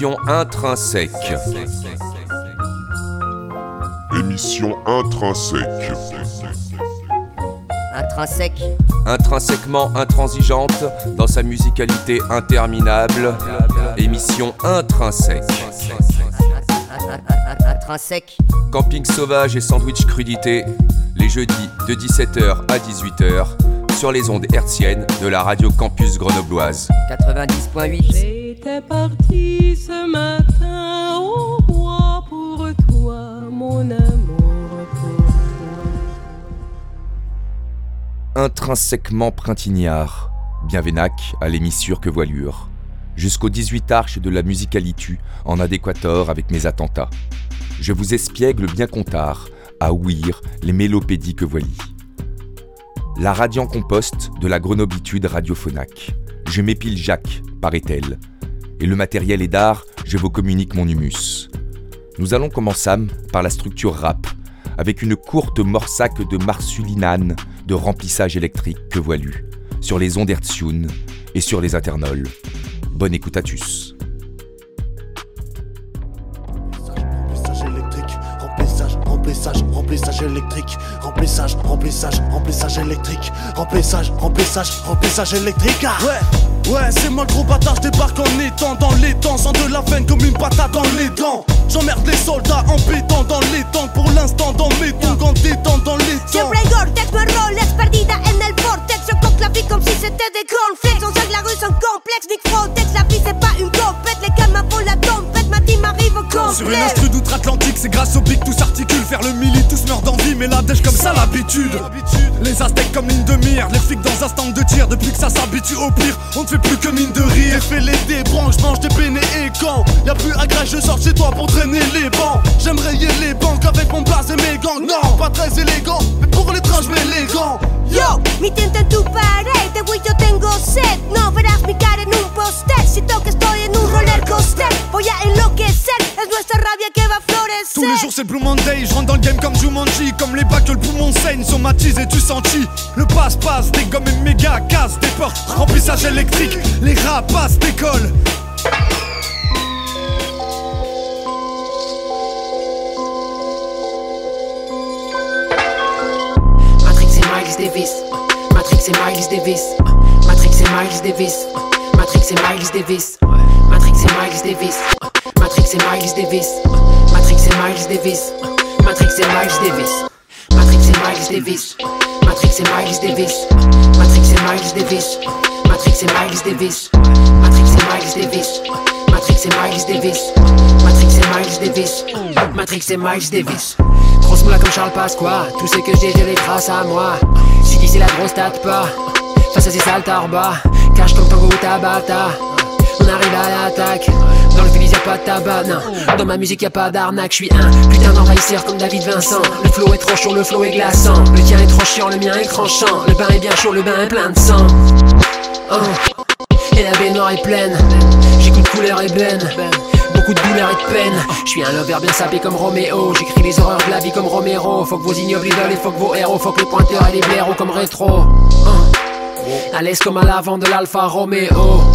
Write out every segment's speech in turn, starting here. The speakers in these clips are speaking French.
Émission intrinsèque. Émission intrinsèque. Intrinsèque. Intrinsèquement intransigeante dans sa musicalité interminable. Émission intrinsèque. Intrinsèque. Camping sauvage et sandwich crudité, les jeudis de 17h à 18h sur les ondes hertziennes de la radio campus grenobloise. 90.8. Parti ce matin au bois pour toi, mon amour. Intrinsèquement printiniard, Bienvenac à l'émissure que voilure, jusqu'aux 18 arches de la musicalitu en adéquator avec mes attentats. Je vous espiègle bien comptard, à ouïr les mélopédies que voili. La radiant compost de la grenobitude radiophonaque. Je m'épile Jacques, paraît-elle. Et le matériel est d'art, je vous communique mon humus. Nous allons commencer par la structure rap, avec une courte morsaque de marsulinane de remplissage électrique que voilu, sur les ondes et sur les internols. Bonne écoute à tous. Remplissage, remplissage, remplissage électrique, remplissage, remplissage, remplissage électrique. Ah. Ouais, ouais, c'est moi le gros bâtard, je débarque en étant dans les temps, sans de la veine comme une patate dans les dents. J'emmerde les soldats en pétant dans les temps, pour l'instant dans mes tongs en détente dans les temps. Siempre Gore-Tex, hay Rolex, perdida en el vortex. Je compte la vie comme si c'était des cornflakes. On que la rue sont complexes, Nick Frotex une instru d'outre-Atlantique, c'est grâce au pic tout s'articule. Faire le mili, tous meurent d'envie, mais la dèche comme ça l'habitude. Les aztèques comme ligne de mire, les flics dans un stand de tir. Depuis que ça s'habitue au pire, on ne fait plus que mine de rire. J'ai fait les débranches, je mange des bénés et quand Y'a plus à grâce, je sors chez toi pour traîner les bancs. J'aime rayer les banques avec mon blaze et mes gangs. Non, pas très élégant, mais pour les trains, je mets les gants. Yo, mi tienta en tu pared, de yo tengo sed No verás mi cara en un póster Si toque estoy en un roller coaster Voy a enloquecer, es nuestra rabia que va a florecer Tous les jours c'est Blue Monday, je rentre dans le game comme Jumanji Comme les bacs que le poumon saigne, somatise et tu sentis Le passe-passe, des gommes et méga casse Des portes, remplissage électrique, les rapaces décollent Matrix et Miles Davis. Matrix et Miles Davis. Matrix et Miles Davis. Matrix et Miles Davis. Matrix et Miles Davis. Matrix et Miles Davis. Matrix et Miles Davis. Matrix et Miles Davis. Matrix et Miles Davis. Matrix et Miles Davis. Matrix et Miles Davis. Matrix et Miles Davis. Matrix et Miles Davis. Matrix et Miles Davis. Matrix et Miles Davis. Matrix et Miles Davis. Grosse moula comme Charles Pasqua. Tout ce que j'ai, je grâce à moi. Si c'est la grosse tâte pas. Face à ces sales tarbas. Cache comme tango ou tabata. On arrive à l'attaque. Dans le Phillies y'a pas de tabac, non. Dans ma musique y'a pas d'arnaque. J'suis un putain d'envahisseur comme David Vincent. Le flow est trop chaud, le flow est glaçant. Le tien est trop chiant, le mien est tranchant. Le bain est bien chaud, le bain est plein de sang. Oh. Et la baignoire est pleine. J'écoute couleur ébène. Beaucoup de douleur et de peine. Je suis un lover bien sapé comme Roméo. J'écris les horreurs de la vie comme Romero. Faut que vos ignobles idolent et faut que vos héros. Faut que les pointeurs et les blaireaux comme rétro. Hein. À l'aise comme à l'avant de l'Alfa Romeo.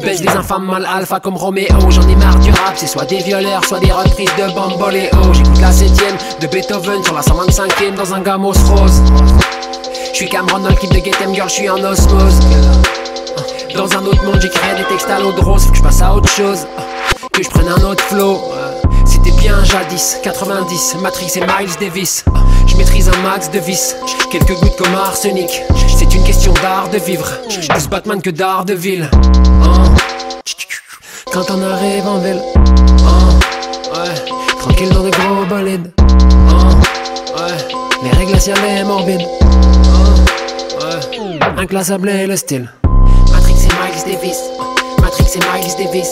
Baisse des infâmes mal alpha comme Roméo J'en ai marre du rap, c'est soit des violeurs, soit des reprises de Bamboléo. J'écoute la septième de Beethoven sur la 125ème dans un gamos rose. J'suis Cameron dans le clip de Get Em Girl, j'suis en osmose. Dans un autre monde, j'écris des textes à l'eau de rose Faut que j'passe à autre chose, que je prenne un autre flow C'était bien jadis, 90, Matrix et Miles Davis. Je maîtrise un max de vis, quelques gouttes comme arsenic. C'est une question d'art de vivre, plus Batman que d'art de ville? Hein? Quand on arrive en ville, hein, tranquille dans des gros bolides, hein, les règles glaciales morbides, hein, ouais, inclassable et le style. Matrix et Miles Davis, Matrix et Miles Davis,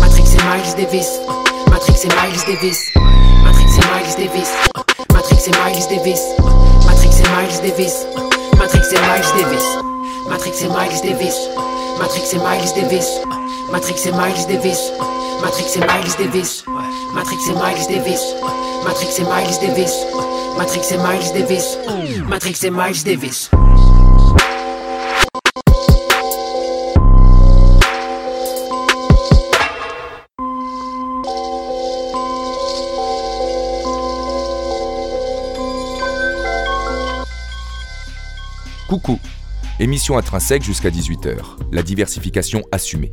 Matrix et Miles Davis, et Miles Davis, Matrix et Miles Davis, Matrix et Miles Davis, Matrix et Miles Davis, Matrix et Miles Davis, Matrix et Miles Davis, Matrix et Miles Davis, Matrix et Miles Davis, Matrix et Miles Davis, Matrix et Miles Davis, Matrix et Miles Davis, Matrix et Miles Davis, Matrix et Miles Davis. Coucou Émission intrinsèque jusqu'à 18h, la diversification assumée.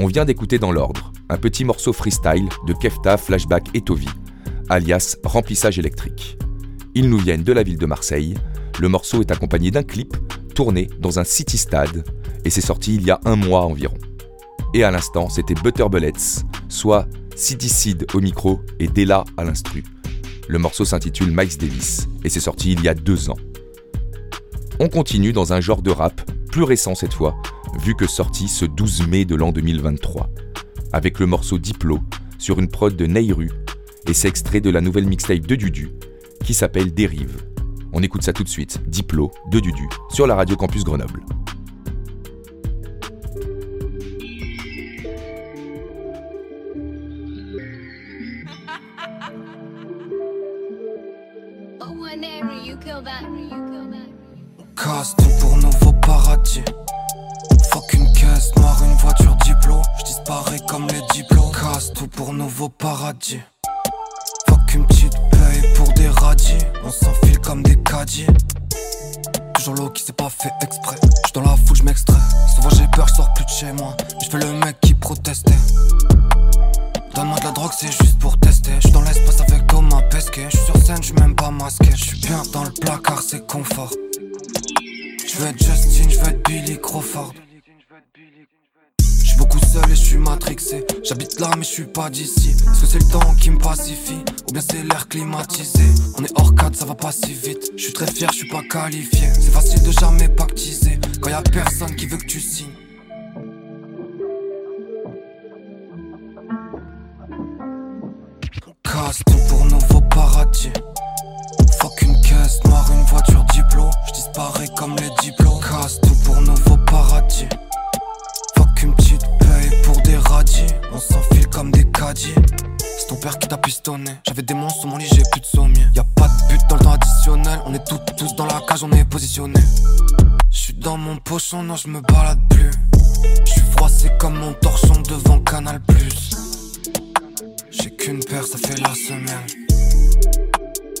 On vient d'écouter dans l'ordre un petit morceau freestyle de Kefta, Flashback et Tovi, alias Remplissage électrique. Ils nous viennent de la ville de Marseille. Le morceau est accompagné d'un clip tourné dans un city stade et c'est sorti il y a un mois environ. Et à l'instant, c'était Butter Bullets, soit Seed au micro et Della à l'instru. Le morceau s'intitule Miles Davis et c'est sorti il y a deux ans. On continue dans un genre de rap, plus récent cette fois, vu que sorti ce 12 mai de l'an 2023, avec le morceau Diplo sur une prod de Neyru, et c'est extrait de la nouvelle mixtape de Dudu, qui s'appelle Dérive. On écoute ça tout de suite, Diplo de Dudu, sur la radio Campus Grenoble. Casse tout pour nouveau paradis. Fuck une caisse noire, une voiture diplo. Je disparais comme les diplômes. Casse tout pour nouveau paradis. Fuck une petite paye pour des radis. On s'enfile comme des caddies. Toujours l'eau qui s'est pas fait exprès. J'suis dans la foule, j'm'extrais. Souvent j'ai peur, j'sors plus de chez moi. Je fais le mec qui protestait. Donne-moi de la drogue, c'est juste pour tester. J'suis dans l'espace avec Thomas Pesquet. J'suis sur scène, j'suis même pas masqué. J'suis bien dans le placard, c'est confort. Je veux être Justin, je veux être Billy Crawford. Je suis beaucoup seul et je suis matrixé. J'habite là mais je suis pas d'ici. Est-ce que c'est le temps qui me pacifie? Ou bien c'est l'air climatisé? On est hors cadre, ça va pas si vite. Je suis très fier, je suis pas qualifié. C'est facile de jamais pactiser quand y a personne qui veut que tu signes. Casse tout pour nouveau paradis. Une caisse noire, une voiture diplo. Je disparais comme les diplômes. Casse tout pour nouveau paradis. Fuck une petite paye pour des radis. On s'enfile comme des caddies. C'est ton père qui t'a pistonné. J'avais des monstres sur mon lit, j'ai plus de sommier. Y a pas de but dans le temps additionnel. On est toutes, tous dans la cage, on est positionné. Je suis dans mon pochon, non, je me balade plus. Je suis froissé comme mon torchon devant Canal Plus. J'ai qu'une paire, ça fait la semaine.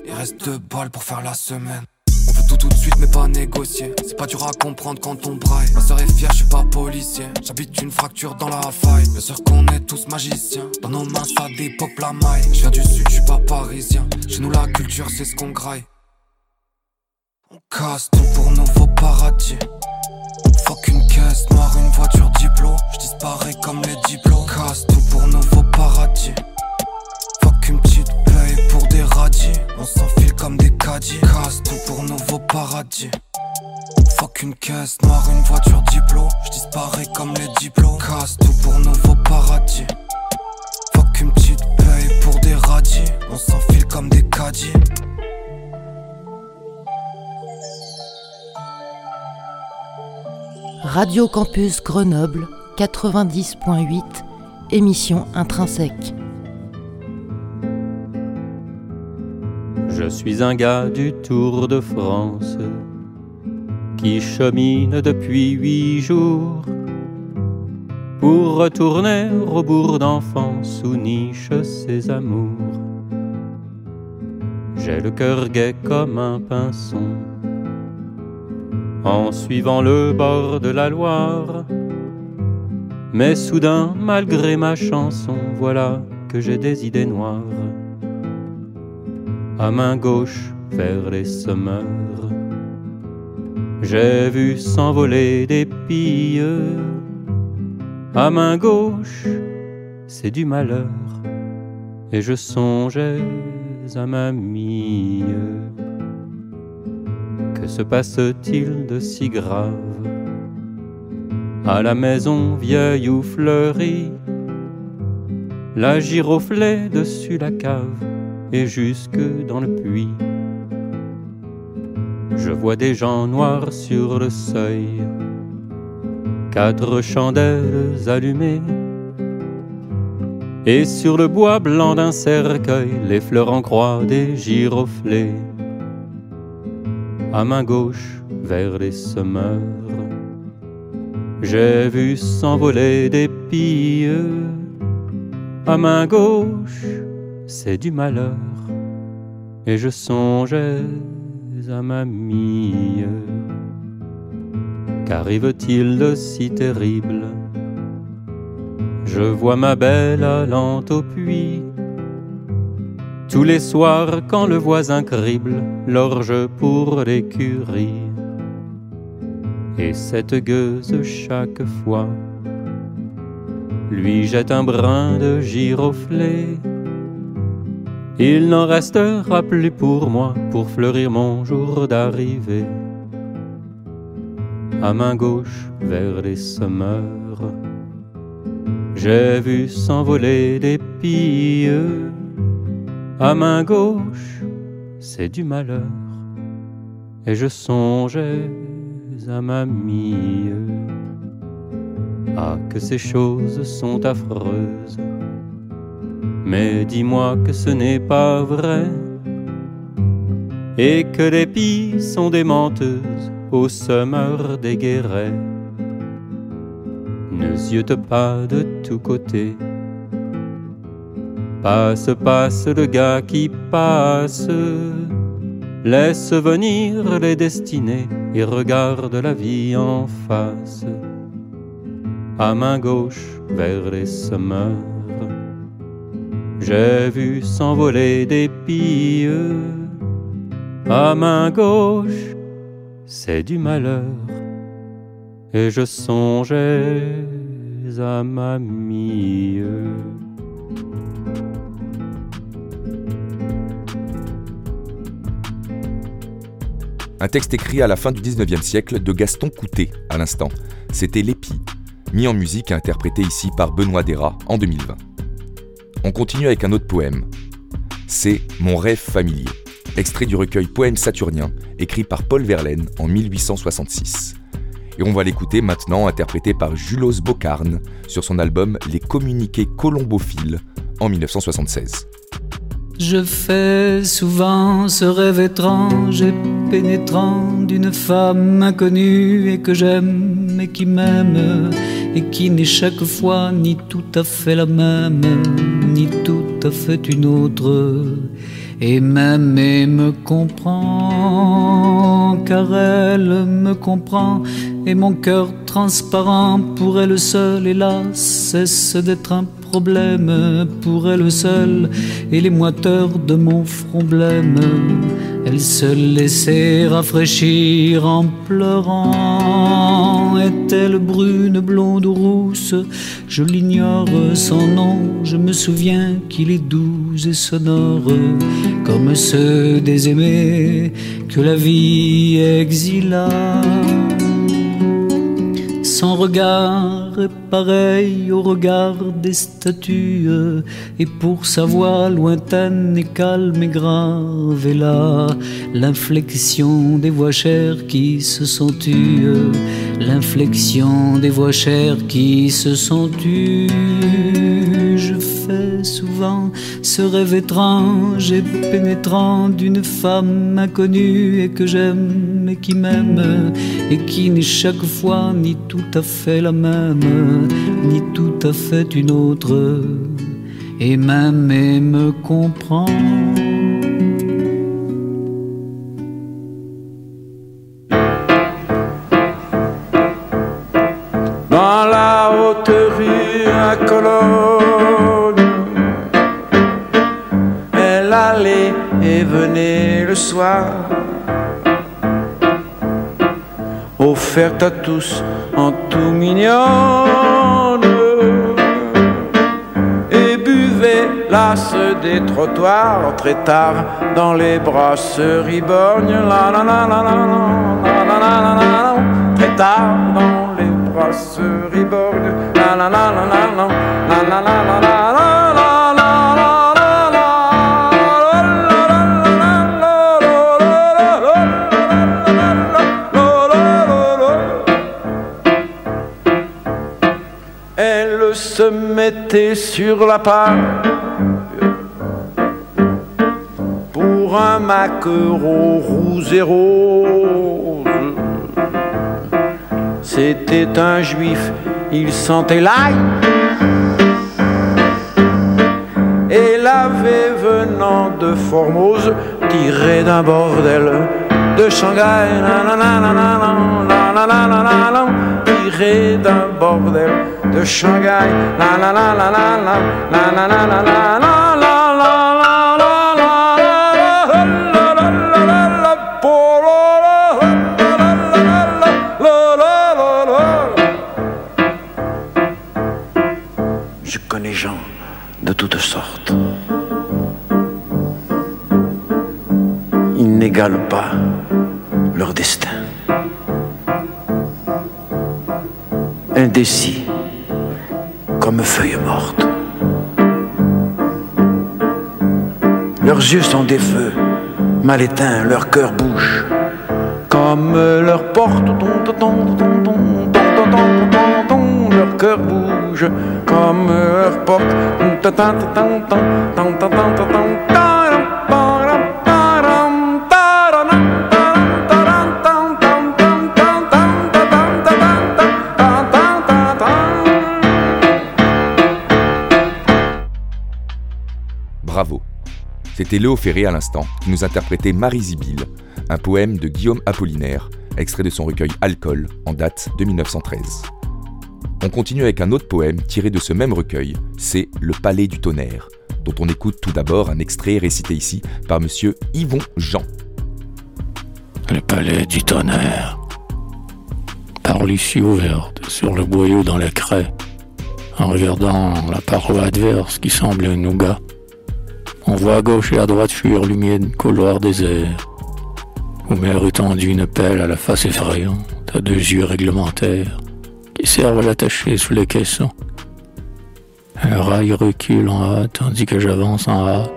Il reste deux balles pour faire la semaine. On veut tout tout de suite mais pas négocier. C'est pas dur à comprendre quand on braille. Ma soeur est fière, je suis pas policier. J'habite une fracture dans la faille. Bien sûr qu'on est tous magiciens. Dans nos mains ça dépop la maille. Je viens du sud, je suis pas parisien. Chez nous la culture c'est ce qu'on graille. On casse tout pour nouveau paradis. Fuck une caisse noire, une voiture diplo. Je disparais comme les diplômes. Casse tout pour nouveau paradis. Fuck une petite paye pour des radis. On s'enfile comme des caddies. Casse tout pour nouveau paradis. Fuck une caisse noire, une voiture diplo. Je disparais comme les diplômes. Casse tout pour nouveau paradis. Fuck une petite paye pour des radis. On s'enfile comme des caddies. Radio Campus Grenoble 90.8, émission intrinsèque. Je suis un gars du Tour de France qui chemine depuis huit jours pour retourner au bourg d'enfance où nichent ses amours. J'ai le cœur gai comme un pinson en suivant le bord de la Loire. Mais soudain, malgré ma chanson, voilà que j'ai des idées noires. À main gauche, vers les semeurs, j'ai vu s'envoler des pilles. À main gauche, c'est du malheur, et je songeais à ma mie. Que se passe-t-il de si grave? À la maison vieille ou fleurie La giroflée dessus la cave et jusque dans le puits. Je vois des gens noirs sur le seuil Quatre chandelles allumées. Et sur le bois blanc d'un cercueil, les fleurs en croix des giroflées. À main gauche vers les semeurs. J'ai vu s'envoler des pilles. À main gauche, c'est du malheur, et je songeais à ma mie. Qu'arrive-t-il de si terrible? Je vois ma belle allant au puits. Tous les soirs, quand le voisin crible l'orge pour l'écurie. Et cette gueuse, chaque fois, lui jette un brin de giroflée. Il n'en restera plus pour moi pour fleurir mon jour d'arrivée. À main gauche vers les semeurs, j'ai vu s'envoler des pilles. À main gauche, c'est du malheur, et je songeais à ma mie. Ah, que ces choses sont affreuses. Mais dis-moi que ce n'est pas vrai. Et que les pies sont des menteuses au semeur des guérets. Ne ziote pas de tous côtés. Passe, passe le gars qui passe. Laisse venir les destinées et regarde la vie en face. À main gauche vers les semeurs, j'ai vu s'envoler des pilles. À main gauche, c'est du malheur, et je songeais à ma mie. Un texte écrit à la fin du 19e siècle de Gaston Coutet, à l'instant. C'était L'épi, mis en musique et interprété ici par Benoît Dera en 2020. On continue avec un autre poème. C'est Mon rêve familier, extrait du recueil Poèmes saturniens, écrit par Paul Verlaine en 1866. Et on va l'écouter maintenant interprété par Julos Bocarne sur son album Les communiqués colombophiles en 1976. Je fais souvent ce rêve étrange et pénétrant d'une femme inconnue et que j'aime et qui m'aime et qui n'est chaque fois ni tout à fait la même, fait une autre, et même et me comprend, car elle me comprend, et mon cœur transparent pour elle seule, hélas, cesse d'être un problème. Pour elle seule, et les moiteurs de mon front blême. Elle se laissait rafraîchir en pleurant. Est-elle brune, blonde ou rousse? Je l'ignore son nom. Je me souviens qu'il est doux et sonore, comme ceux des aimés que la vie exila. Son regard est pareil au regard des statues, et pour sa voix lointaine et calme et grave, et là, l'inflexion des voix chères qui se sont tues, l'inflexion des voix chères qui se sont tues. Souvent ce rêve étrange et pénétrant d'une femme inconnue et que j'aime et qui m'aime et qui n'est chaque fois ni tout à fait la même, ni tout à fait une autre, et même et me comprend. Soir à tous en tout mignonne et buvait l'as des trottoirs très tard dans les brasseries borgnes la la la la la la la la très tard dans les brasseries borgnes la la la la la la la la la la mettait sur la page pour un maquereau roux et rose. C'était un juif, il sentait l'ail. Et l'avait venant de Formose, tiré d'un bordel de Shanghai, d'un bordel de Shanghai, la la la la la la de toutes sortes. Ils n'égalent pas Comme feuilles mortes. Leurs yeux sont des feux, mal éteints, leur cœur bouge comme leur porte leur cœur bouge comme leur porte. C'était Léo Ferré à l'instant qui nous interprétait Marie Zibil, un poème de Guillaume Apollinaire, extrait de son recueil Alcool en date de 1913. On continue avec un autre poème tiré de ce même recueil, c'est Le Palais du Tonnerre, dont on écoute tout d'abord un extrait récité ici par monsieur Yvon Jean. Le Palais du Tonnerre. Par l'issue ouverte, sur le boyau dans la craie, en regardant la paroi adverse qui semble un nougat, on voit à gauche et à droite fuir l'humide couloir désert. Omer étendu une pelle à la face effrayante, à deux yeux réglementaires, qui servent à l'attacher sous les caissons. Un rail recule en hâte tandis que j'avance en hâte.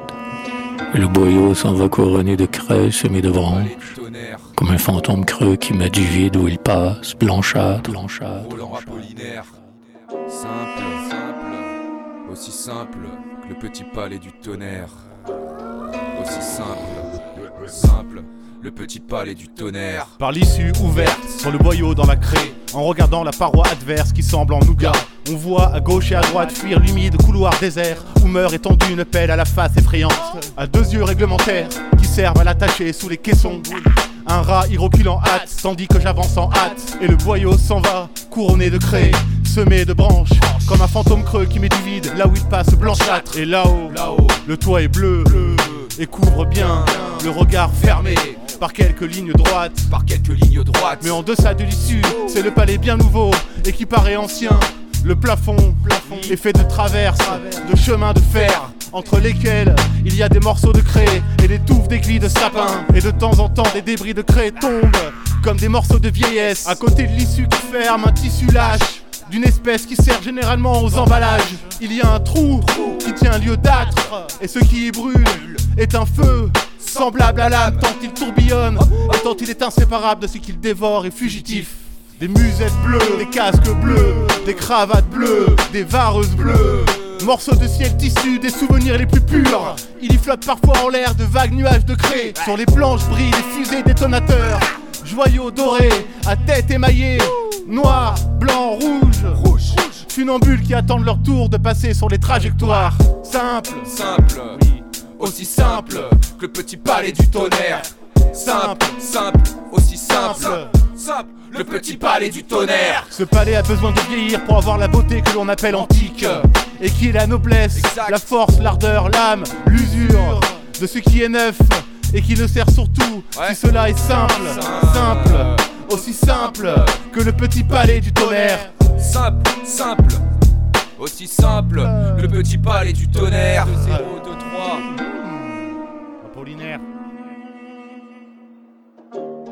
Et le boyau s'en va couronné de craies semées de branches, comme un fantôme creux qui met du vide où il passe, blanchâtre, blanchâtre. Simple, aussi simple le petit palais du tonnerre. Aussi simple, simple le petit palais du tonnerre. Par l'issue ouverte, sur le boyau dans la craie, en regardant la paroi adverse qui semble en nougat, on voit à gauche et à droite fuir l'humide couloir désert où meurt étendue une pelle à la face effrayante, à deux yeux réglementaires qui servent à l'attacher sous les caissons. Un rat y recule en hâte, tandis que j'avance en hâte, et le boyau s'en va, couronné de craie, semé de branches, comme un fantôme creux qui met du vide là où il passe blanchâtre. Et là-haut, là-haut, le toit est bleu, et couvre bien le regard fermé par quelques lignes droites. Par quelques lignes droites. Mais en deçà de l'issue, c'est le palais bien nouveau et qui paraît ancien. Le plafond, plafond est fait de traverses, de chemins de fer, entre lesquels il y a des morceaux de craie et des touffes d'aiguilles de sapin. Et de temps en temps, des débris de craie tombent comme des morceaux de vieillesse. À côté de l'issue qui ferme, un tissu lâche d'une espèce qui sert généralement aux emballages. Il y a un trou qui tient lieu d'âtre, et ce qui y brûle est un feu semblable à l'âme tant il tourbillonne et tant il est inséparable de ce qu'il dévore et fugitif. Des musettes bleues, des casques bleus, des cravates bleues, des vareuses bleues. Morceaux de ciel tissu, des souvenirs les plus purs. Il y flotte parfois en l'air de vagues nuages de craie. Sur les planches brillent des fusées détonateurs. Joyaux dorés, à tête émaillée. Noir, blanc, rouge. Rouge, Funambules qui attendent leur tour de passer sur les trajectoires. Simple, simple aussi simple que le petit palais du tonnerre. Simple, simple, aussi simple, simple, le petit palais du tonnerre. Ce palais a besoin de vieillir pour avoir la beauté que l'on appelle antique. Et qui est la noblesse, la force, l'ardeur, l'âme, l'usure de ce qui est neuf et qui ne sert surtout si cela est simple, simple, aussi simple que le petit palais du tonnerre. Simple, simple, aussi simple que le petit palais du tonnerre. 0, 2, 3.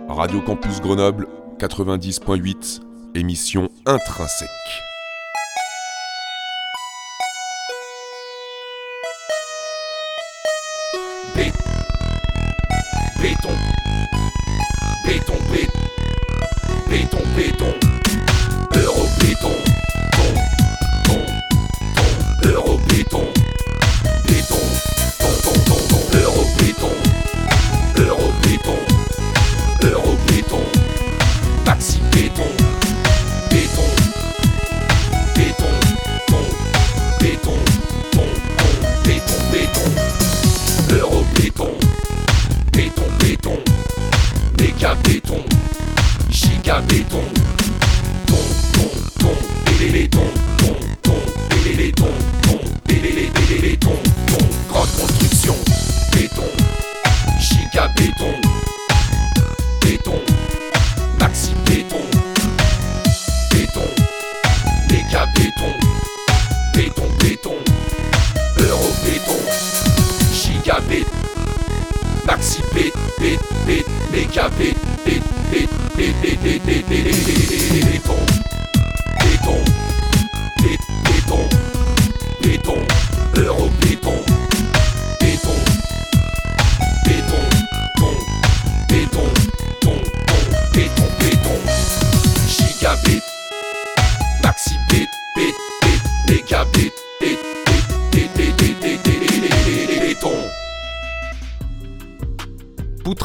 Radio Campus Grenoble 90.8, émission intrinsèque. Béton, béton, béton, béton, giga béton, giga béton, ton, ton, ton, bélélé, ton, ton, ton, bélélé, ton, ton, bélélé, bélélé, ton, ton, grande construction, béton, giga béton, béton, maxi béton, béton, méga béton, béton, béton, euro béton, giga béton. Maxi bit, bit, bit, méga bit, bit, bit, bit, bit, bit, bit, bit, bit, béton, béton, béton, béton,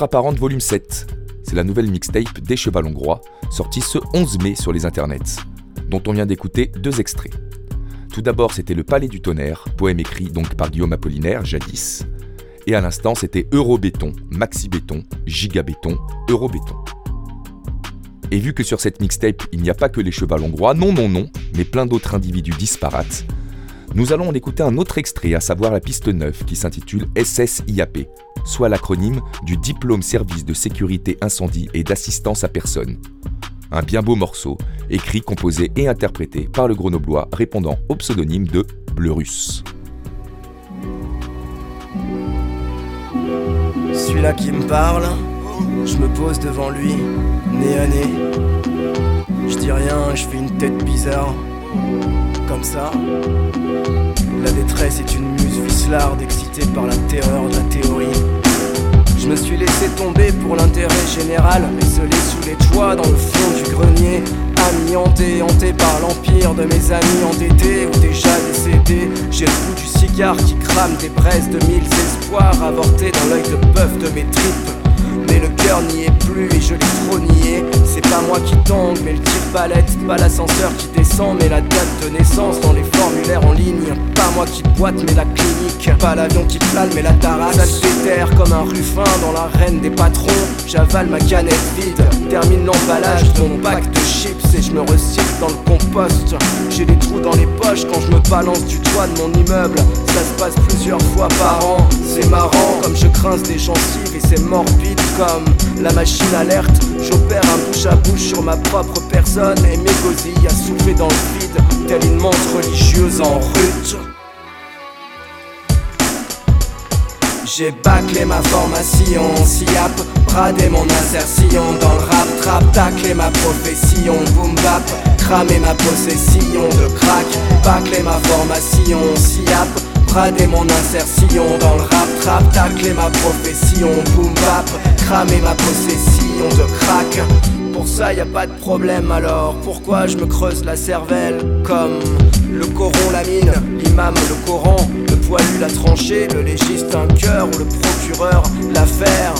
Apparente volume 7. C'est la nouvelle mixtape des Chevals Hongrois, sortie ce 11 mai sur les internets, dont on vient d'écouter deux extraits. Tout d'abord, c'était Le Palais du Tonnerre, poème écrit donc par Guillaume Apollinaire, jadis. Et à l'instant, c'était Eurobéton, Maxi Béton, Gigabéton, Eurobéton. Et vu que sur cette mixtape, il n'y a pas que les Chevals Hongrois, non, non, non, mais plein d'autres individus disparates, nous allons en écouter un autre extrait, à savoir la piste 9, qui s'intitule SSIAP, soit l'acronyme du Diplôme Service de Sécurité Incendie et d'Assistance à Personne. Un bien beau morceau, écrit, composé et interprété par le grenoblois répondant au pseudonyme de Bleurus. Celui-là qui me parle, je me pose devant lui, nez à nez. Je dis rien, je fais une tête bizarre, comme ça. La détresse est une muse vicelarde excitée par la terreur de la théorie. Je me suis laissé tomber pour l'intérêt général, esselé sous les toits dans le fond du grenier. Ami hanté, par l'empire de mes amis endettés ou déjà décédés. J'ai le goût du cigare qui crame des braises de mille espoirs avortés dans l'œil de bœuf de mes tripes. Mais le cœur n'y est plus et je l'ai trop nié. C'est pas moi qui tangue, mais le tire-palette. Pas l'ascenseur qui mais la date de naissance dans les formulaires en ligne. Pas moi qui boite, mais la clinique. Pas l'avion qui plane, mais la tarasse. Ça déterre comme un ruffin dans l'arène des patrons. J'avale ma canette vide, termine l'emballage de mon pack de chips et je me recycle dans le compost. J'ai des trous dans les poches quand je me balance du toit de mon immeuble. Ça se passe plusieurs fois par an. C'est marrant comme je grince des gencives c'est morbide comme la machine alerte. J'opère un bouche à bouche sur ma propre personne et mes gosilles à souffler dans le vide, telle une montre religieuse en rut. J'ai bâclé ma formation, SIAP, bradé mon insertion dans le rap, trap, taclé ma profession, boom bap, cramé ma possession de crack, bâclé ma formation, SIAP, bradé mon insertion dans le rap, trap, taclé ma profession, boom bap, cramé ma possession de crack. Pour ça y a pas de problème alors Pourquoi je me creuse la cervelle? Comme le coron la mine, l'imam le Coran Le poilu la tranchée, le légiste un cœur Ou le procureur l'affaire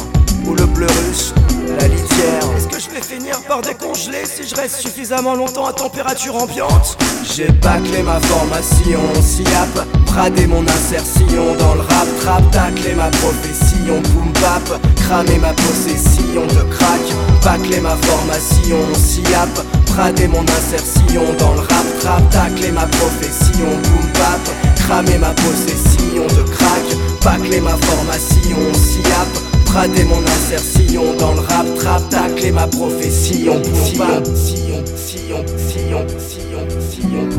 Ou le bleurus la litière. Est-ce que je vais finir par décongeler Si je reste suffisamment longtemps à température ambiante? J'ai bâclé ma formation SIAP Bradé mon insertion dans le rap Trap taclé ma profession Boom bap Cramé ma possession de crack Bâclé ma formation SIAP Bradé mon insertion dans le rap Trap taclé ma profession Boom bap Cramé ma possession de crack Bâclé ma formation SIAP raté mon insertion dans le rap, trap, tacle ma prophétie. On si on, sillon, sillon, sillon. on.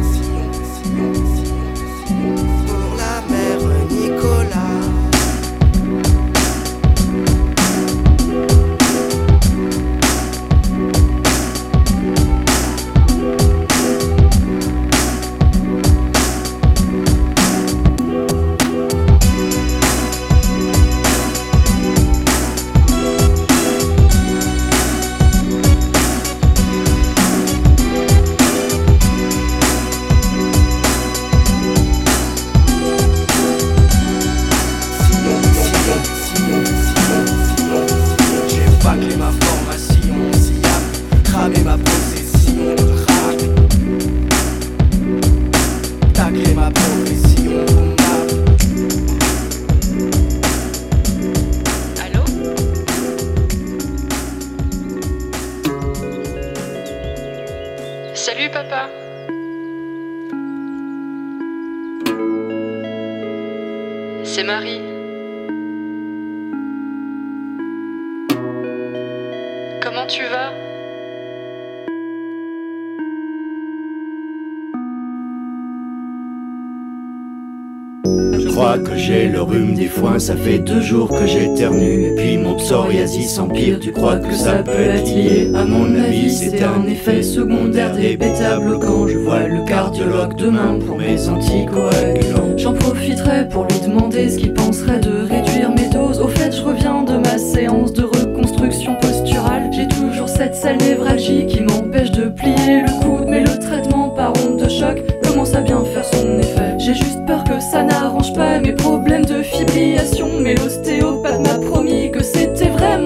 Des foins, ça fait deux jours que j'éternue. Et puis mon psoriasis empire, tu crois que ça peut être lié? À mon avis, c'est un effet secondaire des bêta-bloquants. Je vois le cardiologue demain pour mes anticoagulants. J'en profiterai pour lui demander ce qu'il penserait de réduire mes doses. Au fait, je reviens de ma séance de reconstruction posturale. J'ai toujours cette sale névralgie qui m'empêche de plier le coude.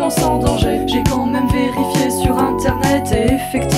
Sans danger. J'ai quand même vérifié sur internet et effectivement,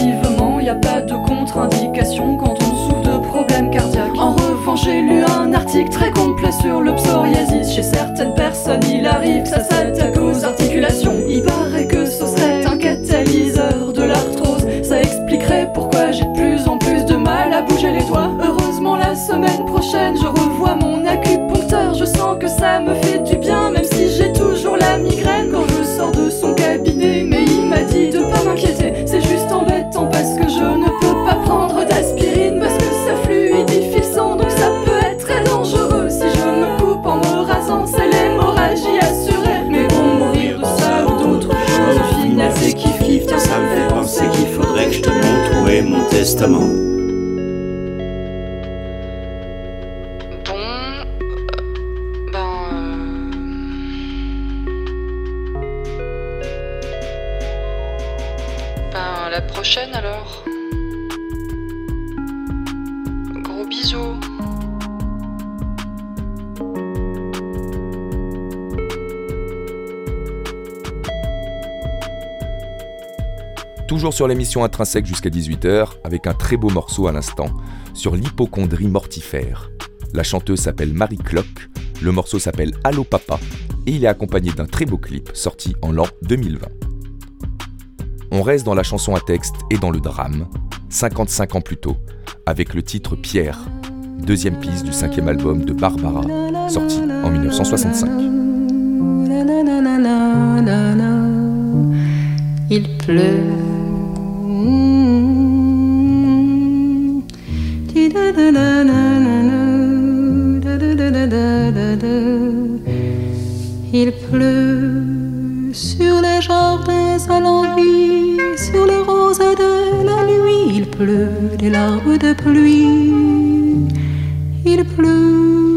sur l'émission Intrinsèque jusqu'à 18h, avec un très beau morceau à l'instant sur l'hypochondrie mortifère. La chanteuse s'appelle Marie Clock, le morceau s'appelle Allo Papa et il est accompagné d'un très beau clip sorti en l'an 2020. On reste dans la chanson à texte et dans le drame, 55 ans plus tôt, avec le titre Pierre, deuxième piste du cinquième album de Barbara, sorti en 1965. Il pleut. Il pleut sur les jardins à l'envie, sur les roses de la nuit. Il pleut des larmes de pluie. Il pleut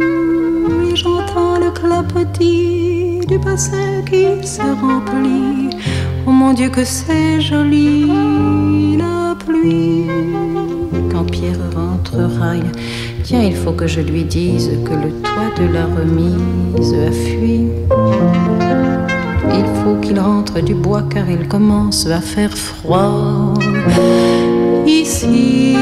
et j'entends le clapotis du bassin qui se remplit. Oh mon Dieu que c'est joli la pluie. Quand Pierre rentrera, il... tiens, il faut que je lui dise que le toit de la remise a fui. Il faut qu'il rentre du bois car il commence à faire froid ici.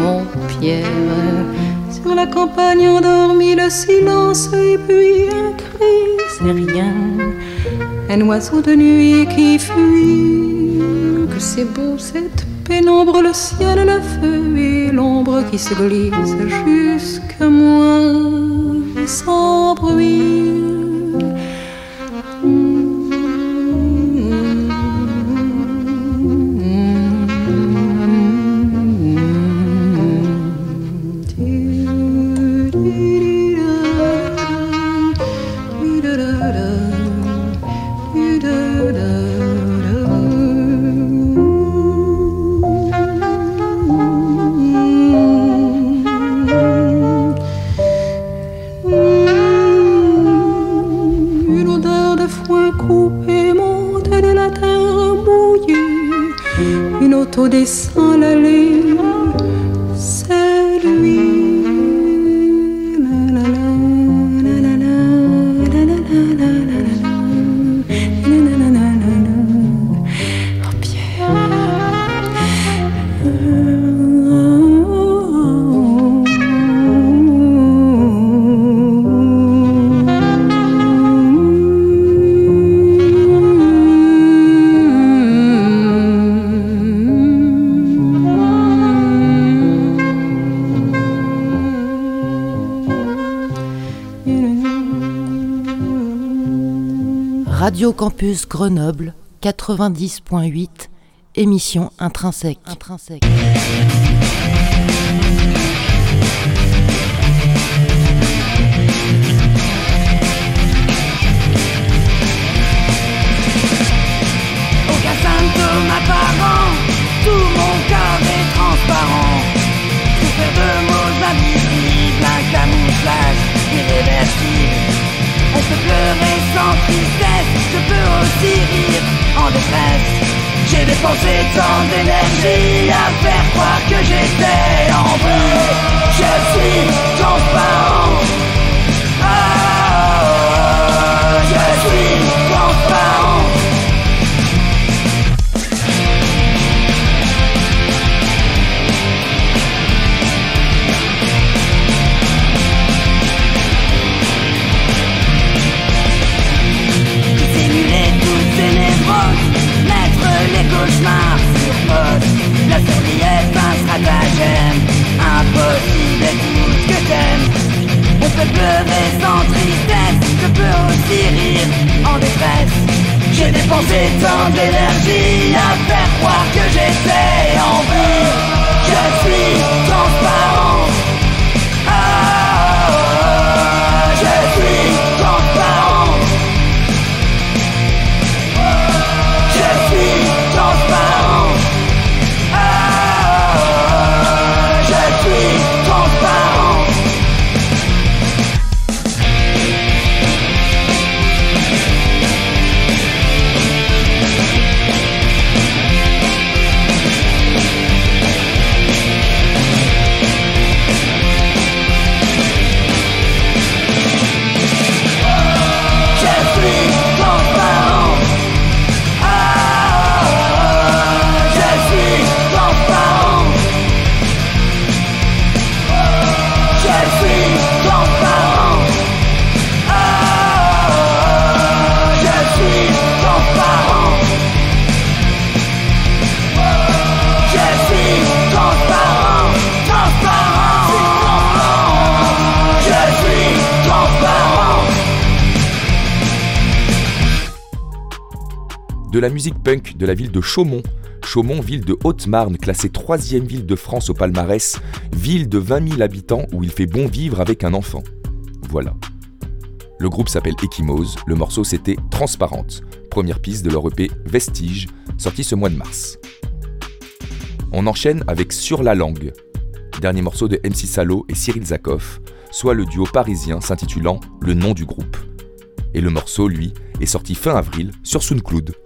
Mon Pierre, sur la campagne endormie, le silence et puis un cri, c'est rien. Un oiseau de nuit qui fuit, que c'est beau cette pénombre, le ciel, le feu et l'ombre qui se glisse jusqu'à moi sans bruit. Coupé monte de la terre mouillée. Une auto descend l'allée. Radio Campus Grenoble 90.8, émission intrinsèque. intrinsèque. Aucun symptôme apparent, tout mon corps est transparent. Souffrir de mots invisibles, un camouflage irréversible. On peut pleurer sans tristesse, je peux aussi rire en détresse. J'ai dépensé tant d'énergie à faire croire que j'étais en vie. Je suis transparent. Ah, je suis cauchemars sur pause. La survie est un stratagème, impossible et tout ce que t'aimes. On peut pleurer sans tristesse, je peux aussi rire en détresse. J'ai dépensé tant d'énergie à faire croire que j'étais en vie. Je suis De la musique punk de la ville de Chaumont. Chaumont, ville de Haute-Marne, classée troisième ville de France au palmarès, ville de 20 000 habitants où il fait bon vivre avec un enfant. Voilà. Le groupe s'appelle Ekimose, le morceau c'était Transparente, première piste de leur EP Vestige, sorti ce mois de mars. On enchaîne avec Sur la langue, dernier morceau de MC Salo et Cyril Zakov, soit le duo parisien s'intitulant Le nom du groupe. Et le morceau, lui, est sorti fin avril sur SoundCloud.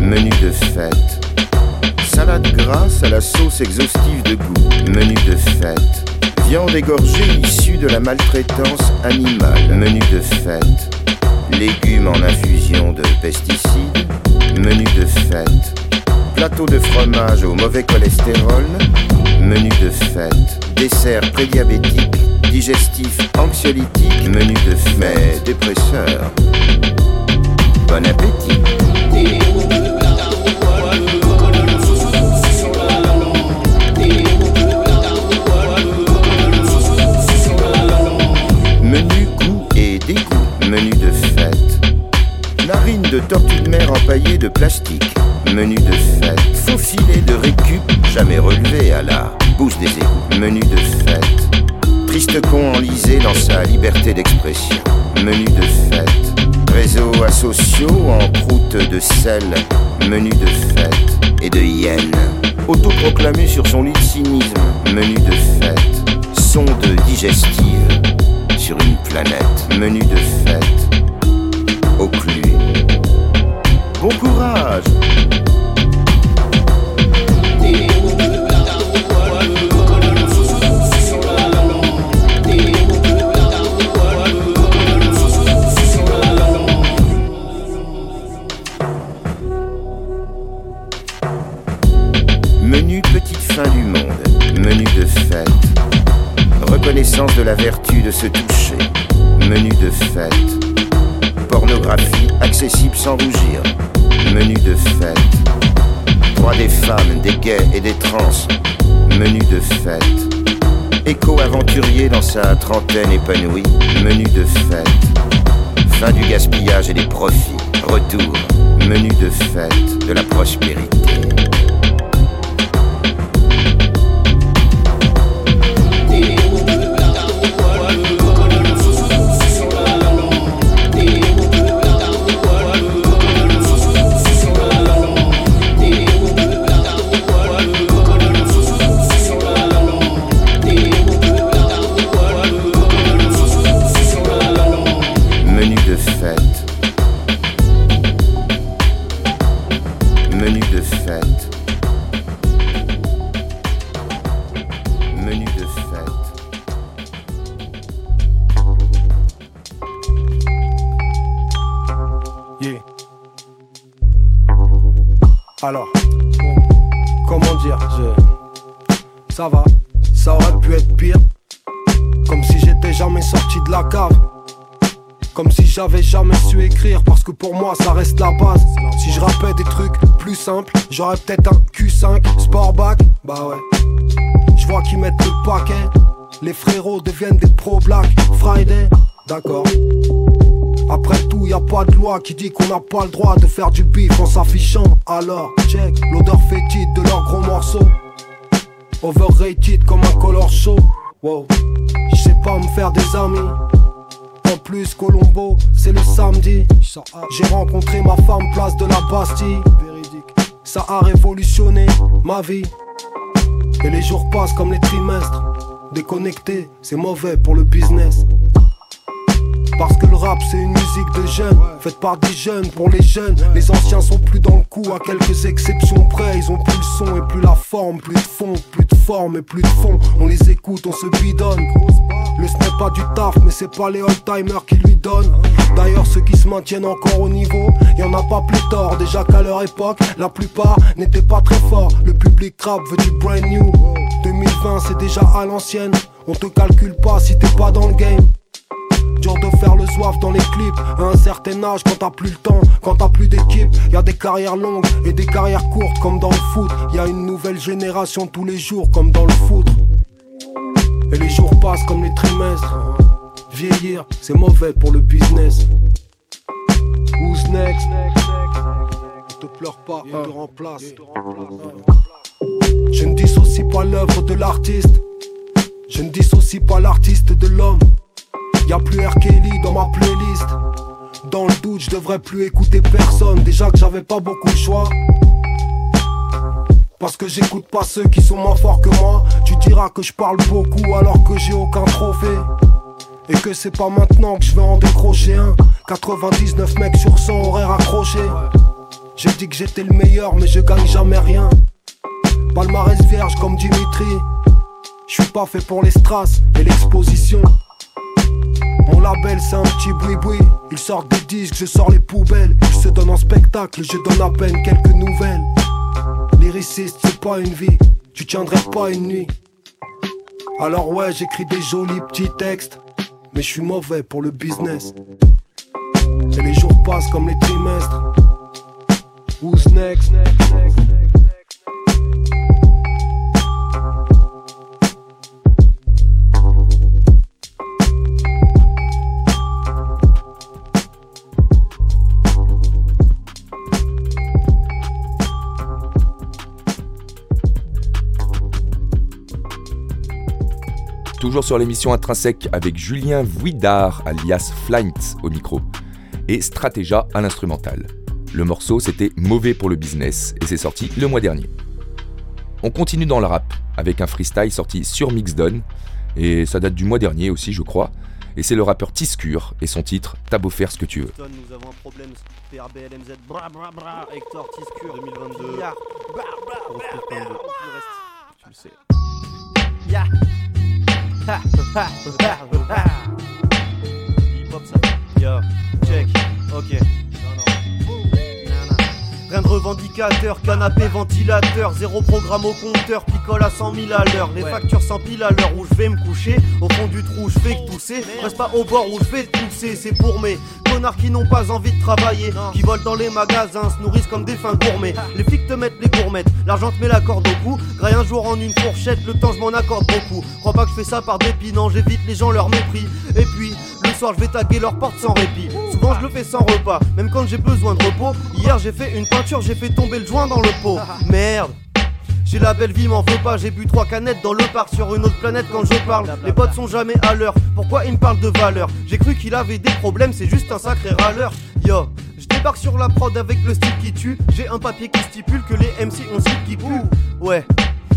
Menu de fête. Salade grasse à la sauce exhaustive de goût. Menu de fête. Viande égorgée issue de la maltraitance animale. Menu de fête. Légumes en infusion de pesticides. Menu de fête. Plateau de fromage au mauvais cholestérol. Menu de fête. Dessert prédiabétique. Digestif anxiolytique. Menu de fête. Dépresseur. Bon appétit. Tortue de mer empaillée de plastique, menu de fête. Faux filet de récup, jamais relevé à la bouse des égouts, menu de fête. Triste con enlisé dans sa liberté d'expression, menu de fête. Réseaux asociaux en croûte de sel, menu de fête et de hyène. Autoproclamé sur son lit de cynisme, menu de fête. Sonde digestive sur une planète, menu de fête. Occlu. Bon courage! Menu petite fin du monde, menu de fête. Reconnaissance de la vertu de se toucher. menu de fête. Pornographie accessible sans rougir, menu de fête. Droit des femmes, des gays et des trans, menu de fête. Éco-aventurier dans sa trentaine épanouie, menu de fête. Fin du gaspillage et des profits, retour, menu de fête de la prospérité. Ça va, ça aurait pu être pire. Comme si j'étais jamais sorti de la cave. Comme si j'avais jamais su écrire, parce que pour moi ça reste la base. Si je rappais des trucs plus simples, j'aurais peut-être un Q5 Sportback. Bah ouais. Je vois qu'ils mettent le paquet. Les frérots deviennent des pro Black Friday. D'accord. Après tout, y a pas de loi qui dit qu'on n'a pas le droit de faire du bif en s'affichant. Alors, check l'odeur fétide de leurs gros morceaux. Overrated comme un color show. Wow. Je sais pas me faire des amis. En plus, Colombo, c'est le samedi. J'ai rencontré ma femme place de la Bastille. Ça a révolutionné ma vie. Et les jours passent comme les trimestres. Déconnecté, c'est mauvais pour le business. Parce que le rap c'est une musique de jeunes, faite par des jeunes pour les jeunes. Les anciens sont plus dans le coup, à quelques exceptions près. Ils ont plus le son et plus la forme, plus de fond, plus de et plus de fond. On les écoute, on se bidonne. Le ce pas du taf, mais c'est pas les old-timers qui lui donnent. D'ailleurs, ceux qui se maintiennent encore au niveau, y en a pas plus tort. Déjà qu'à leur époque, la plupart n'étaient pas très forts. Le public rap veut du brand new. 2020, c'est déjà à l'ancienne. On te calcule pas si t'es pas dans le game. Dur de faire le soif dans les clips. À un certain âge quand t'as plus le temps Quand t'as plus d'équipe Y a des carrières longues et des carrières courtes comme dans le foot. Y a une nouvelle génération tous les jours comme dans le foot. Et les jours passent comme les trimestres. Vieillir c'est mauvais pour le business. Who's next? Ne te pleure pas, on te remplace. Je ne dissocie pas l'œuvre de l'artiste. Je ne dissocie pas l'artiste de l'homme Y'a plus R. Dans ma playlist. Dans le doute, je devrais plus écouter personne. Déjà que j'avais pas beaucoup de choix. Parce que j'écoute pas ceux qui sont moins forts que moi. Tu diras que je parle beaucoup alors que j'ai aucun trophée. Et que c'est pas maintenant que je vais en décrocher un. 99 mecs sur 100 auraient raccroché. J'ai dit que j'étais le meilleur, mais je gagne jamais rien. Palmarès vierge comme Dimitri. Je suis pas fait pour les strass et l'exposition. Label c'est un petit boui-boui Il sort des disques, je sors les poubelles. Je se donne en spectacle, je donne à peine quelques nouvelles. Lyriciste c'est pas une vie Tu tiendrais pas une nuit. Alors ouais j'écris des jolis petits textes Mais je suis mauvais pour le business. Et les jours passent comme les trimestres. Who's next? Toujours sur l'émission Intrinsèque avec Julien Vuidard, alias Flint au micro, et Stratégia à l'instrumental. Le morceau c'était Mauvais pour le business et c'est sorti le mois dernier. On continue dans le rap avec un freestyle sorti sur Mixdone et ça date du mois dernier aussi je crois. Et c'est le rappeur Tiscure et son titre T'as beau faire ce que tu veux. Nous avons un problème, PRBLMZ, bra bra bra, Hector Tiscure 2022. Ya, bra bra bra, bra. Le reste, tu le sais. Ya. Yo, check, ok. Rien de revendicateur, canapé, ventilateur, zéro programme au compteur, picole à 100 000 à l'heure. Les factures s'empilent à l'heure où je vais me coucher. Au fond du trou, je fais que tousser. Reste pas au bord où je vais te pousser, c'est pour mes connards qui n'ont pas envie de travailler, qui volent dans les magasins, se nourrissent comme des fins gourmets. Les flics te mettent les gourmettes, l'argent te met la corde au cou. Graille un jour en une fourchette, le temps je m'en accorde beaucoup. Crois pas que je fais ça par dépit, non, j'évite les gens leur mépris. Et puis, le soir je vais taguer leurs portes sans répit. Souvent je le fais sans repas, même quand j'ai besoin de repos. Hier j'ai fait une peinture, j'ai fait tomber le joint dans le pot. Merde. J'ai la belle vie, m'en veux pas, j'ai bu trois canettes dans le parc sur une autre planète quand je parle. Les potes sont jamais à l'heure, pourquoi ils me parlent de valeur? J'ai cru qu'il avait des problèmes, c'est juste un sacré râleur. Yo, je débarque sur la prod avec le style qui tue. J'ai un papier qui stipule que les MC ont style qui pue. Ouais.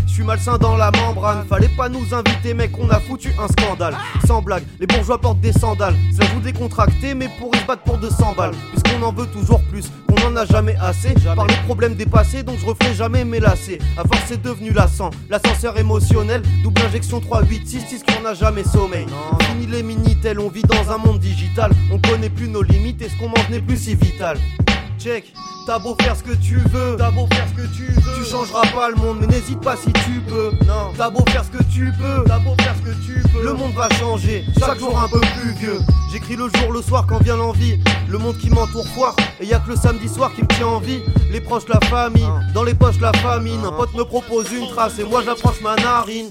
Je suis malsain dans la membrane, fallait pas nous inviter mec, on a foutu un scandale. Sans blague, les bourgeois portent des sandales, ça vous décontracté mais pour y battre pour 200 balles. Puisqu'on en veut toujours plus, qu'on en a jamais assez. Par les problèmes dépassés, donc je refais jamais mes lacets. À force c'est devenu lassant, l'ascenseur émotionnel, double injection 3, 8, 6, 6 qu'on a jamais sommeil. Fini les minitel, on vit dans un monde digital, on connaît plus nos limites et ce qu'on mange n'est plus si vital. Check, t'as beau faire ce que tu veux, t'as beau faire ce que tu veux, tu changeras pas le monde, mais n'hésite pas si tu peux. Non, t'as beau faire ce que tu peux, t'as beau faire ce que tu peux, le monde va changer, chaque jour un peu plus vieux. J'écris le jour, le soir quand vient l'envie, le monde qui m'entoure foire, et y a que le samedi soir qui me tient en vie. Les proches, la famille, dans les poches la famine, un pote me propose une trace. Et moi j'approche ma narine.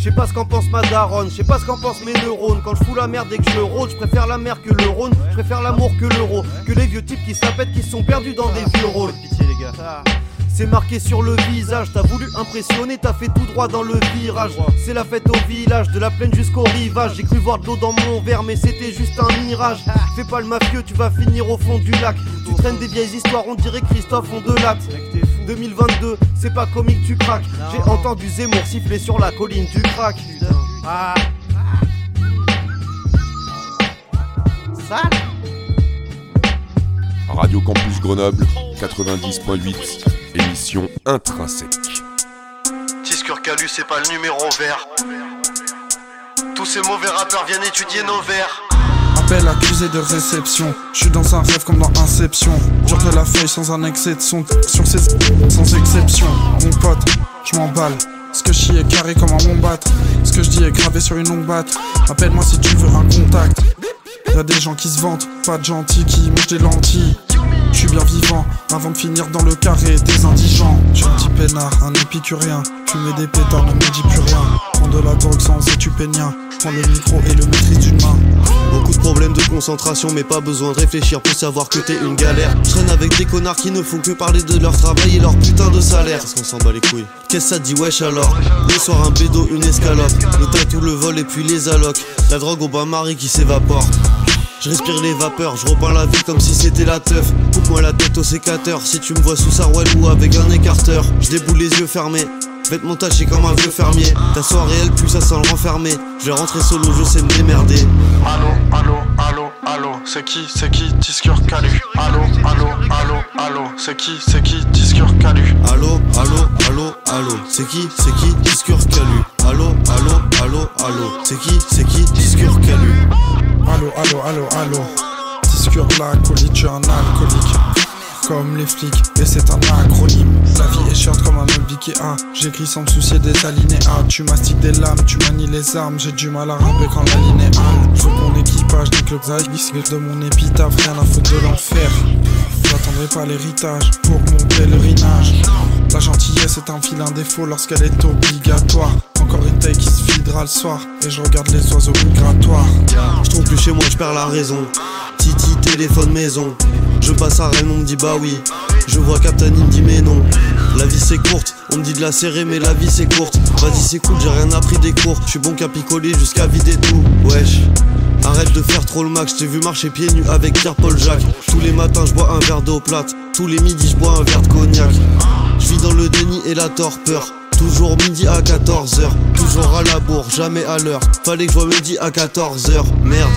Je sais pas ce qu'en pense ma daronne, je sais pas ce qu'en pensent mes neurones. Quand je fous la merde et que je rôde, je préfère la mer que le Rhône, je préfère l'amour que l'euro, que les vieux types qui pètent, qui sont perdus dans des vieux rôles. Pitié les gars. C'est marqué sur le visage, t'as voulu impressionner, t'as fait tout droit dans le virage. C'est la fête au village, de la plaine jusqu'au rivage. J'ai cru voir de l'eau dans mon verre, mais c'était juste un mirage. Fais pas le mafieux, tu vas finir au fond du lac. Tu traînes des vieilles histoires, on dirait Christophe on de latte. 2022, c'est pas comique, tu craques. J'ai entendu Zemmour siffler sur la colline du Ah. Sale. Radio Campus Grenoble 90.8, émission intrinsèque. Tiscur Calu, c'est pas le numéro vert. Tous ces mauvais rappeurs viennent étudier nos vers. Appel accusé de réception. Je suis dans un rêve comme dans Inception. De la feuille sans un excès de son. Sur ces sans exception. Mon pote, je m'emballe. Est carré comme un wombat. Ce que je dis est gravé sur une longue batte. Appelle-moi si tu veux un contact. Y'a des gens qui se vantent, pas de gentils qui mangent des lentilles. Je suis bien vivant avant de finir dans le carré des indigents. Je suis un petit peinard, un épicurien. Tu mets des pétards, ne me dis plus rien. Prends de la drogue sans étupénien. Prends le micro et le maîtrise d'une main. Beaucoup de problèmes de concentration, mais pas besoin de réfléchir pour savoir que t'es une galère. Je traîne avec des connards qui ne font que parler de leur travail et leur putain de salaire. Parce qu'on s'en bat les couilles. Qu'est-ce que ça dit, wesh alors? Le soir, un bédo, une escalope. Le tatou, le vol et puis les allocs. La drogue au bain-marie qui s'évapore. Je respire les vapeurs, je repeins la vie comme si c'était la teuf. Coupe-moi la tête au sécateur, si tu me vois sous Sarwell ou avec un écarteur. Je déboule les yeux fermés, vêtements tachés comme un vieux fermier. Ta soirée elle pue, ça sent le renfermé. Je vais rentrer solo, je sais me démerder. Allô, allô, allô, allô, c'est qui, c'est qui, Tiscur Calu? Allô, allô, allô, allô, c'est qui, c'est qui, Tiscur Calu? Allô, allô, allô, allô, c'est qui, c'est qui, Discur Calu? Allô, allô, allô, allô, c'est qui, c'est qui, Discur Calu? Allô, allô, allô, allô. Discure l'alcoolique, je suis un alcoolique. Comme les flics, et c'est un acronyme. La vie est chère comme un meuble Ikea. J'écris sans me soucier des alinéas. Tu mastiques des lames, tu manies les armes. J'ai du mal à rapper quand la linéale. Je veux mon équipage, des clubs de mon épitaphe. Rien à foutre de l'enfer. J'attendrai pas l'héritage pour mon pèlerinage. La gentillesse est un vilain défaut lorsqu'elle est obligatoire. Encore une taille qui se videra le soir. Et je regarde les oiseaux migratoires. Je trouve plus chez moi, je perds la raison. Titi, téléphone maison. Je passe à Rennes, on me dit bah oui. Je vois Captain, il me dit mais non. La vie c'est courte, on me dit de la serrer, mais la vie c'est courte. Vas-y, c'est cool, j'ai rien appris des cours. Je suis bon qu'à picoler jusqu'à vider tout. Wesh. Arrête de faire trop le max, j'ai vu marcher pieds nus avec Pierre-Paul Jacques. Tous les matins, je bois un verre d'eau plate. Tous les midis, je bois un verre de cognac. Je vis dans le déni et la torpeur. Toujours midi à 14h, toujours à la bourre, jamais à l'heure. Fallait que je vois midi à 14h, merde.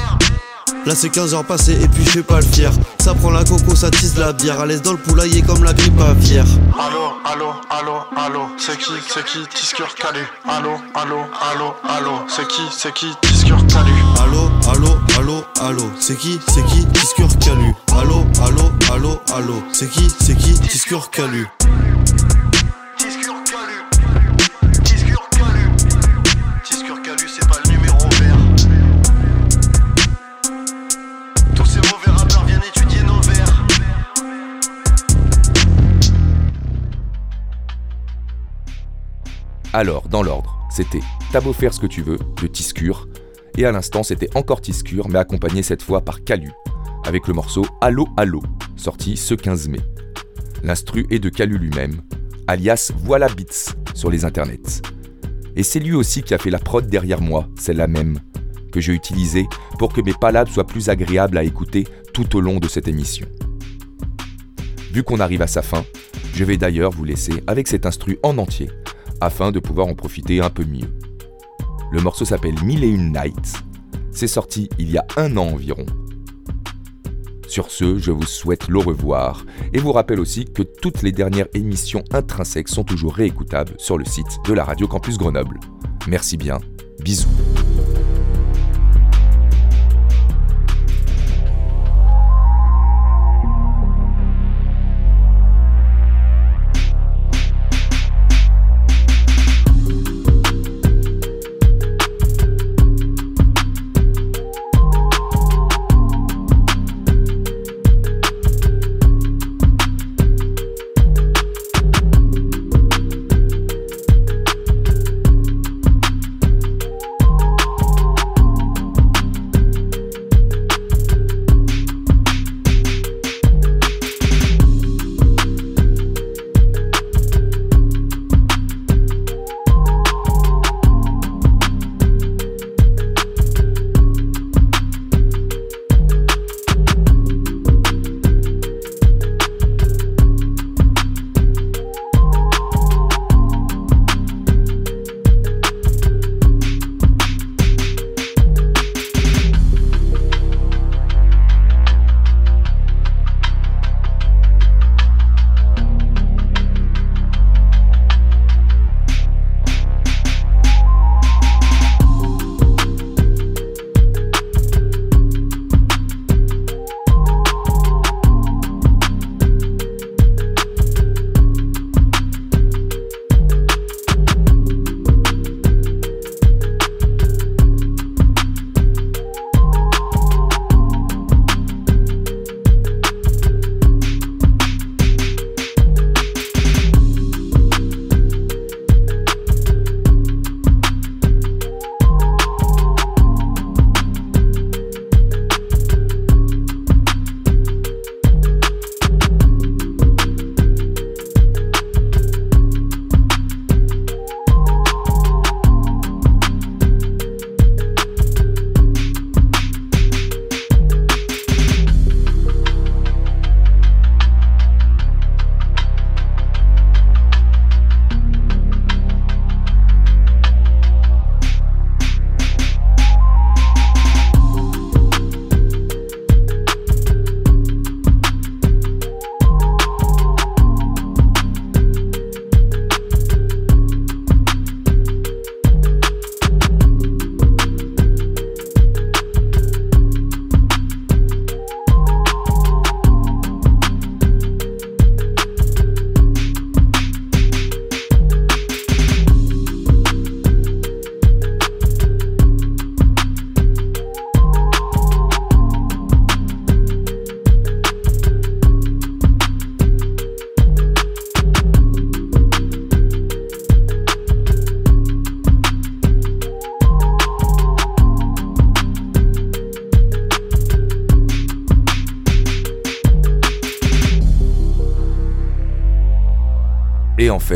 Là c'est 15 heures passées et puis je fais pas le fier. Ça prend la coco, ça tisse la bière. À l'aise dans le poulailler comme la grippe aviaire. Allô, allô, allô, allô, c'est qui, c'est qui, Tiscur Calu Allô, allô, allô, allô, c'est qui, c'est qui, Tiscur Calu Allô, allô, allô, allô, c'est qui, c'est qui, Tiscur Calu Allô, allô, allô, allô, c'est qui, c'est qui, Tiscur Calu Tiscur Calu, c'est pas le numéro vert. Tous ces mauvais rappeurs viennent étudier nos vers. Alors, dans l'ordre, c'était T'as beau faire ce que tu veux de Tiscure, et à l'instant c'était encore Tiscure, mais accompagné cette fois par Calu, avec le morceau Allo Allo, sorti ce 15 mai. L'instru est de Calu lui-même, alias Voilà Beats sur les internets. Et c'est lui aussi qui a fait la prod derrière moi, celle-là même, que j'ai utilisée pour que mes palabres soient plus agréables à écouter tout au long de cette émission. Vu qu'on arrive à sa fin, je vais d'ailleurs vous laisser avec cet instru en entier, afin de pouvoir en profiter un peu mieux. Le morceau s'appelle Mille et une Nights. C'est sorti il y a un an environ. Sur ce, je vous souhaite le revoir et vous rappelle aussi que toutes les dernières émissions intrinsèques sont toujours réécoutables sur le site de la Radio Campus Grenoble. Merci bien, bisous.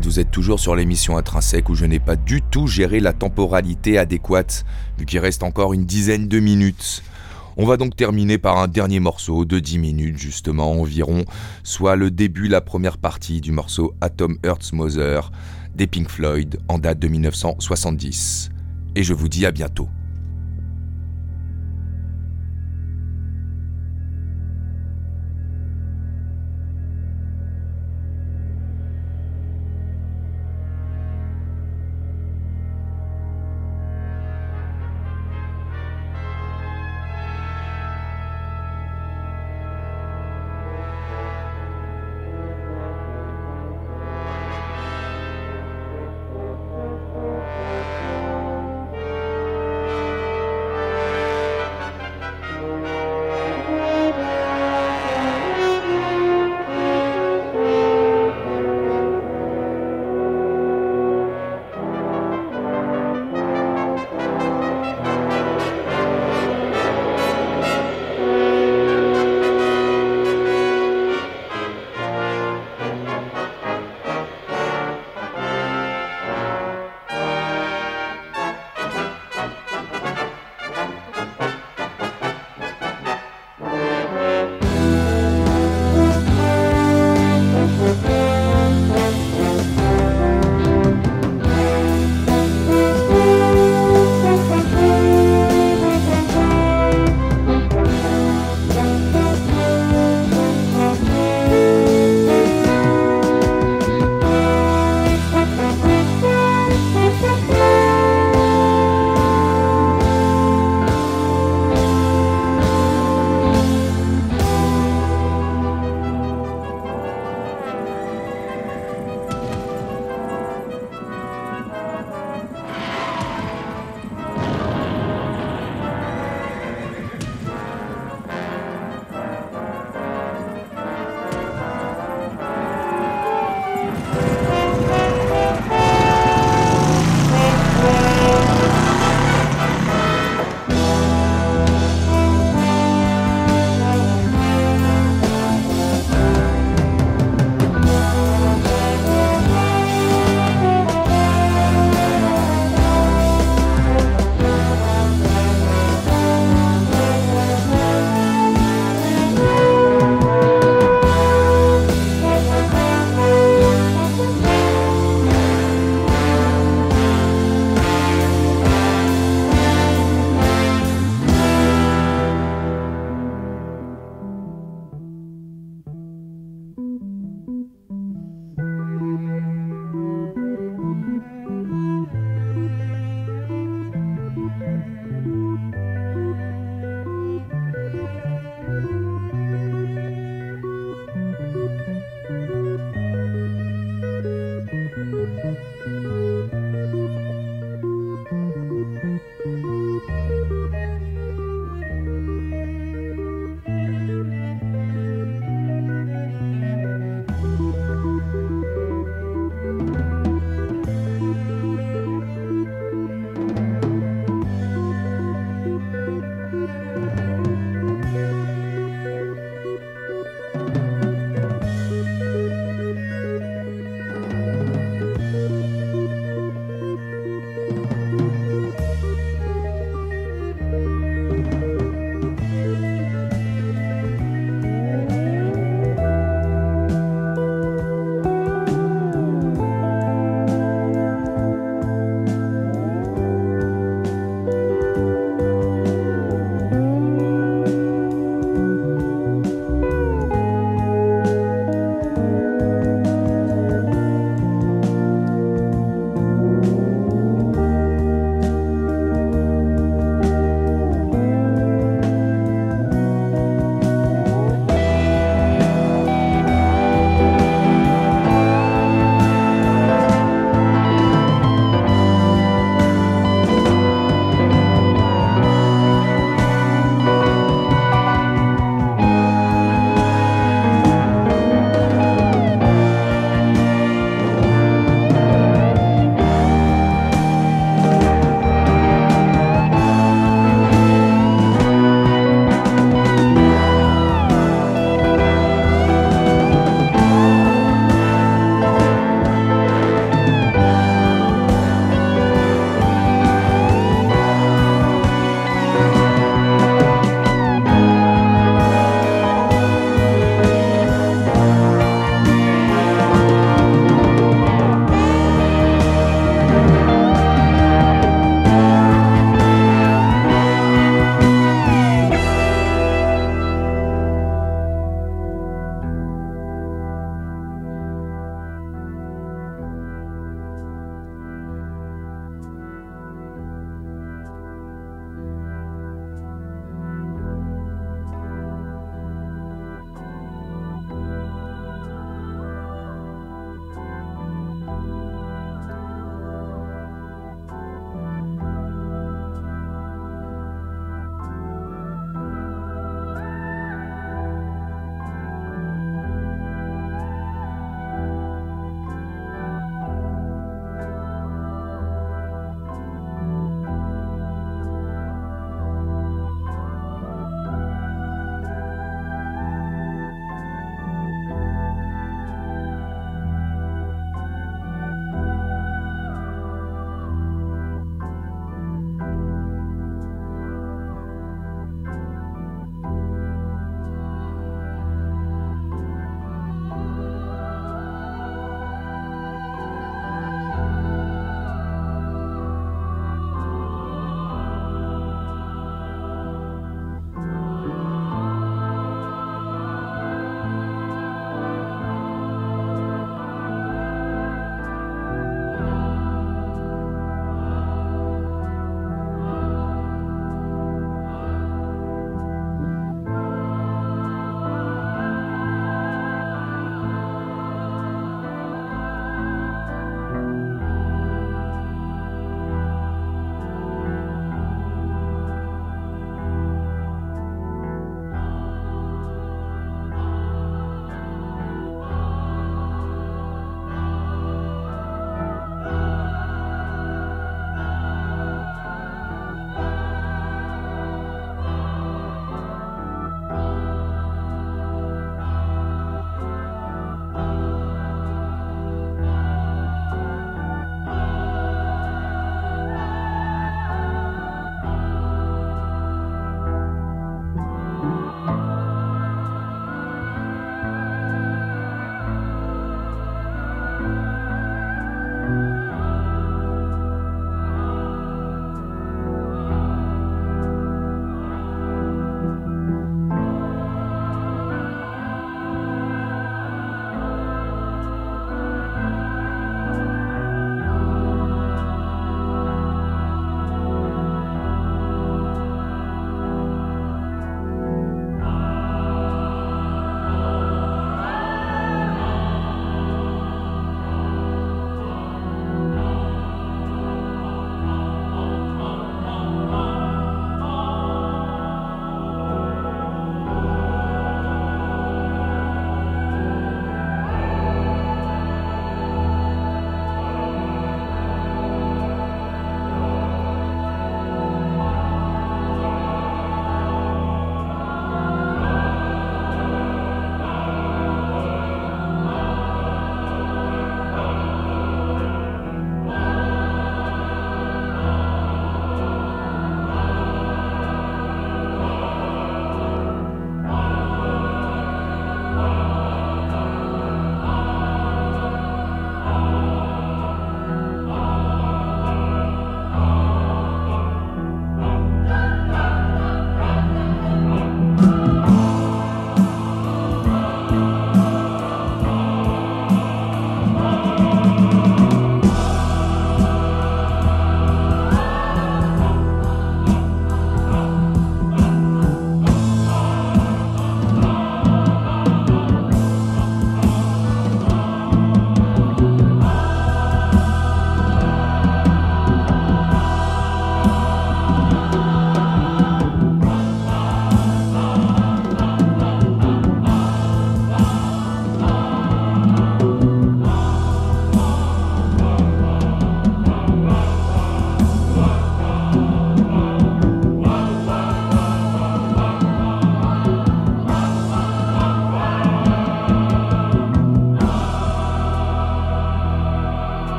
Vous êtes toujours sur l'émission intrinsèque où je n'ai pas du tout géré la temporalité adéquate, vu qu'il reste encore une dizaine de minutes. On va donc terminer par un dernier morceau de 10 minutes justement environ, soit le début, la première partie du morceau Atom Earth's Mother des Pink Floyd en date de 1970. Et je vous dis à bientôt.